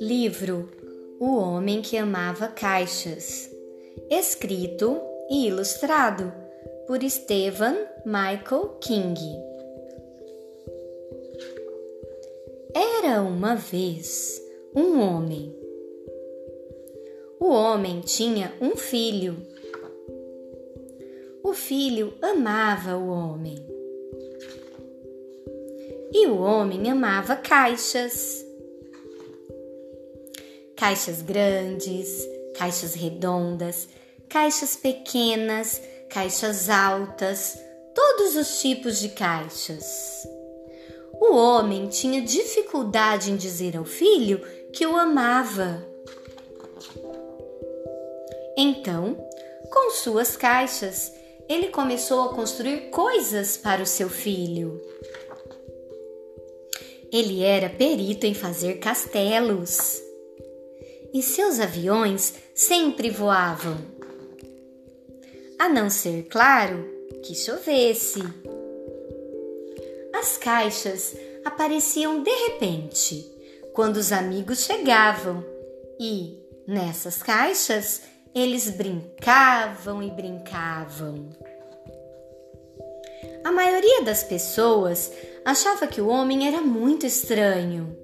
Livro O Homem que Amava Caixas, escrito e ilustrado por Stephen Michael King. Era uma vez um homem. O homem tinha um filho. O filho amava o homem. E o homem amava caixas caixas grandes, caixas redondas, caixas pequenas, caixas altas, todos os tipos de caixas. O homem tinha dificuldade em dizer ao filho que o amava. Então, com suas caixas, ele começou a construir coisas para o seu filho. Ele era perito em fazer castelos e seus aviões sempre voavam. A não ser, claro, que chovesse. As caixas apareciam de repente quando os amigos chegavam e, nessas caixas, eles brincavam e brincavam. A maioria das pessoas achava que o homem era muito estranho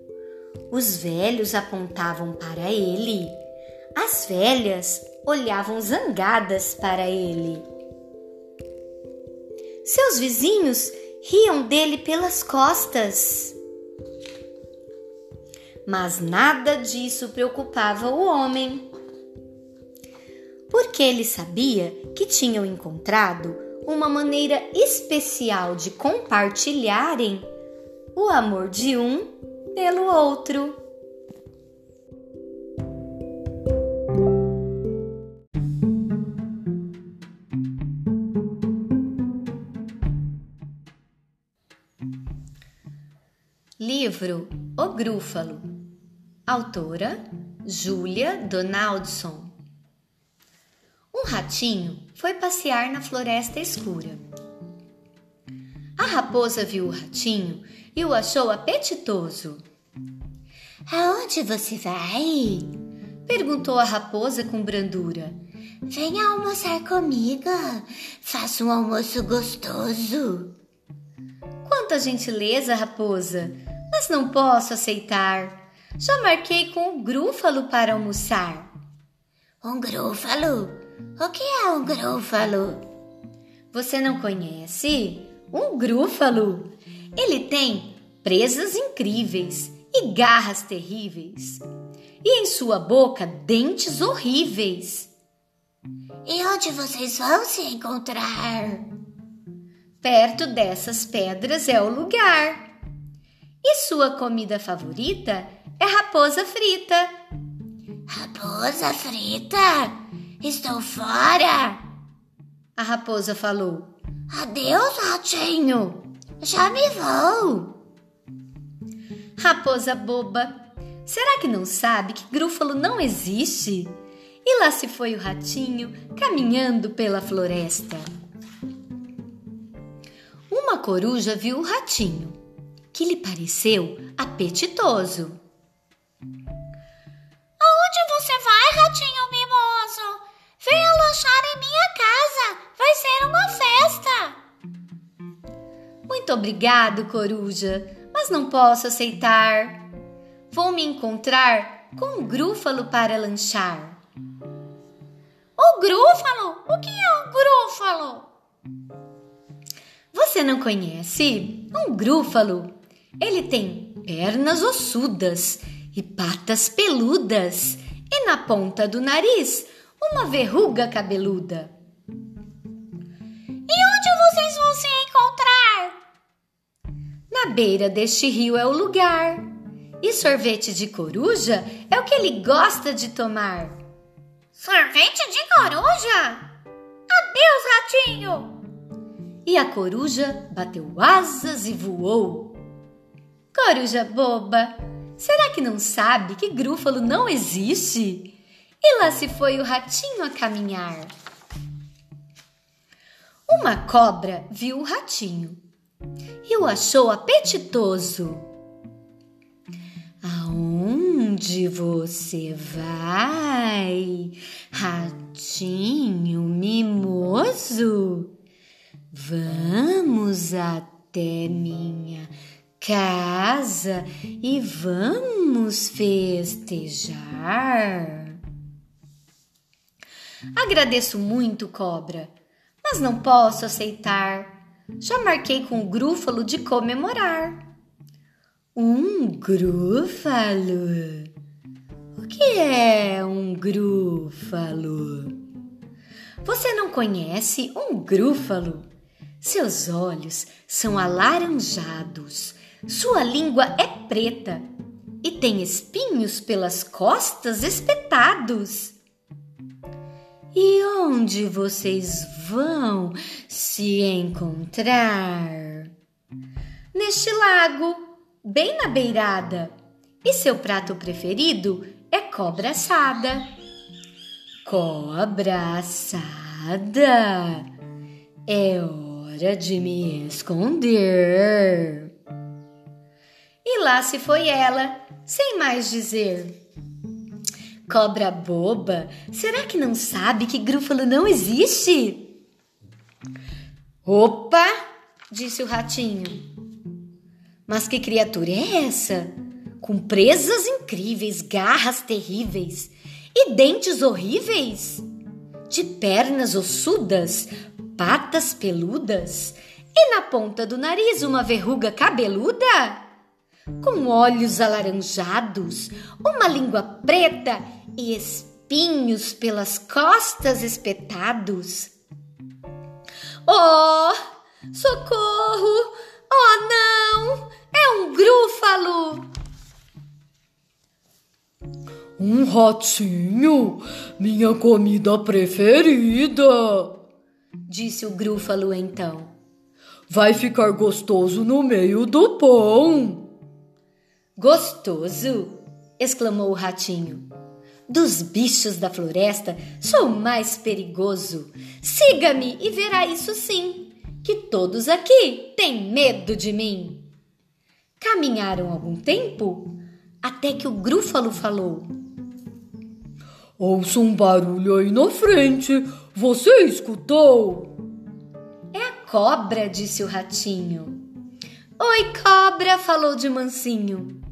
os velhos apontavam para ele. As velhas olhavam zangadas para ele. Seus vizinhos riam dele pelas costas. Mas nada disso preocupava o homem. Porque ele sabia que tinham encontrado uma maneira especial de compartilharem o amor de um pelo outro. Livro O Grúfalo, autora Júlia Donaldson. Um ratinho foi passear na floresta escura. A raposa viu o ratinho e o achou apetitoso. Aonde você vai? perguntou a raposa com brandura. Venha almoçar comigo. Faça um almoço gostoso. Quanta gentileza, raposa, mas não posso aceitar. Já marquei com o grúfalo para almoçar. Um grúfalo? O que é um grúfalo? Você não conhece? Um grúfalo ele tem presas incríveis e garras terríveis, e em sua boca dentes horríveis. E onde vocês vão se encontrar? Perto dessas pedras é o lugar. E sua comida favorita é raposa frita. Raposa frita? Estou fora! A raposa falou. Adeus, ratinho! Já me vou. Raposa boba, será que não sabe que grúfalo não existe? E lá se foi o ratinho caminhando pela floresta. Uma coruja viu o ratinho, que lhe pareceu apetitoso. Aonde você vai, ratinho mimoso? Venha lanchar em minha casa. Vai ser uma festa. Muito obrigado, coruja, mas não posso aceitar. Vou me encontrar com um grúfalo para lanchar. O grúfalo? O que é um grúfalo? Você não conhece? Um grúfalo. Ele tem pernas ossudas e patas peludas, e na ponta do nariz uma verruga cabeluda. E vão se na beira deste rio é o lugar. E sorvete de coruja é o que ele gosta de tomar. Sorvete de coruja? Adeus, ratinho! E a coruja bateu asas e voou. Coruja boba, será que não sabe que grúfalo não existe? E lá se foi o ratinho a caminhar. Uma cobra viu o ratinho e o achou apetitoso. Aonde Onde você vai, ratinho mimoso? Vamos até minha casa e vamos festejar. Agradeço muito, cobra, mas não posso aceitar. Já marquei com o grúfalo de comemorar. Um grúfalo? O que é um grúfalo? Você não conhece um grúfalo? Seus olhos são alaranjados, sua língua é preta e tem espinhos pelas costas espetados. E onde vocês vão se encontrar? Neste lago, bem na beirada. E seu prato preferido é cobra assada. Cobra assada. É hora de me esconder. E lá se foi ela, sem mais dizer. Cobra boba, será que não sabe que grúfalo não existe? Opa! disse o ratinho. Mas que criatura é essa? Com presas incríveis, garras terríveis e dentes horríveis? De pernas ossudas, patas peludas e na ponta do nariz uma verruga cabeluda? com olhos alaranjados, uma língua preta e espinhos pelas costas espetados. Oh, socorro! Oh, não! É um grúfalo! Um ratinho, minha comida preferida, disse o grúfalo então. Vai ficar gostoso no meio do pão. Gostoso! exclamou o ratinho. Dos bichos da floresta sou o mais perigoso. Siga-me e verá isso sim, que todos aqui têm medo de mim. Caminharam algum tempo até que o grúfalo falou: Ouço um barulho aí na frente. Você escutou? É a cobra, disse o ratinho. Oi, cobra, falou de mansinho.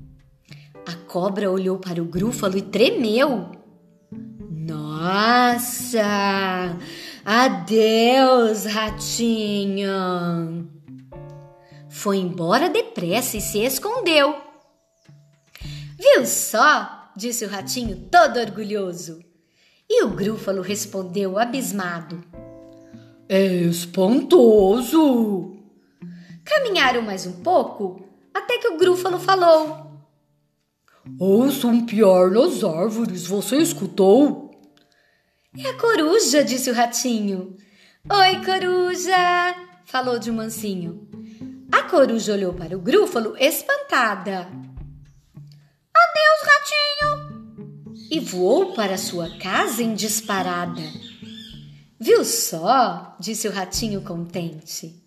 A cobra olhou para o grúfalo e tremeu. Nossa! Adeus, ratinho! Foi embora depressa e se escondeu. Viu só? disse o ratinho, todo orgulhoso. E o grúfalo respondeu, abismado: É espantoso! Caminharam mais um pouco até que o grúfalo falou: Ouço um pior nas árvores, você escutou? É a coruja, disse o ratinho. Oi, coruja, falou de mansinho. A coruja olhou para o grúfalo espantada. Adeus, ratinho! E voou para sua casa em disparada. Viu só? disse o ratinho contente.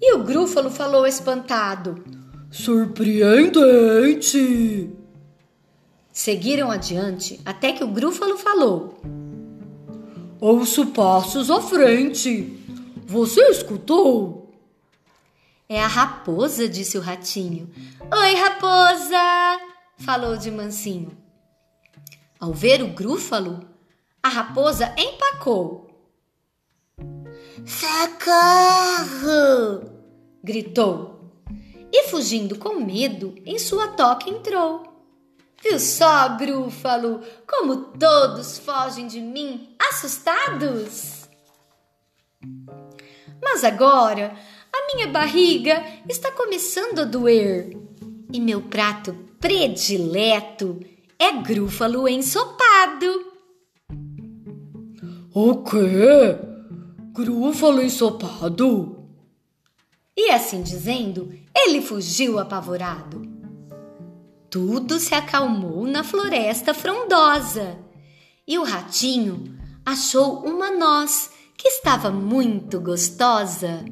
E o grúfalo falou espantado: Surpreendente! Seguiram adiante até que o grúfalo falou: Ouço passos à frente. Você escutou? É a raposa, disse o ratinho. Oi, raposa! falou de mansinho. Ao ver o grúfalo, a raposa empacou. Socorro! gritou. E fugindo com medo, em sua toca entrou. Viu só, Grúfalo, como todos fogem de mim, assustados? Mas agora a minha barriga está começando a doer e meu prato predileto é grúfalo ensopado. O quê? Grúfalo ensopado? E assim dizendo, ele fugiu apavorado. Tudo se acalmou na floresta frondosa. E o ratinho achou uma noz que estava muito gostosa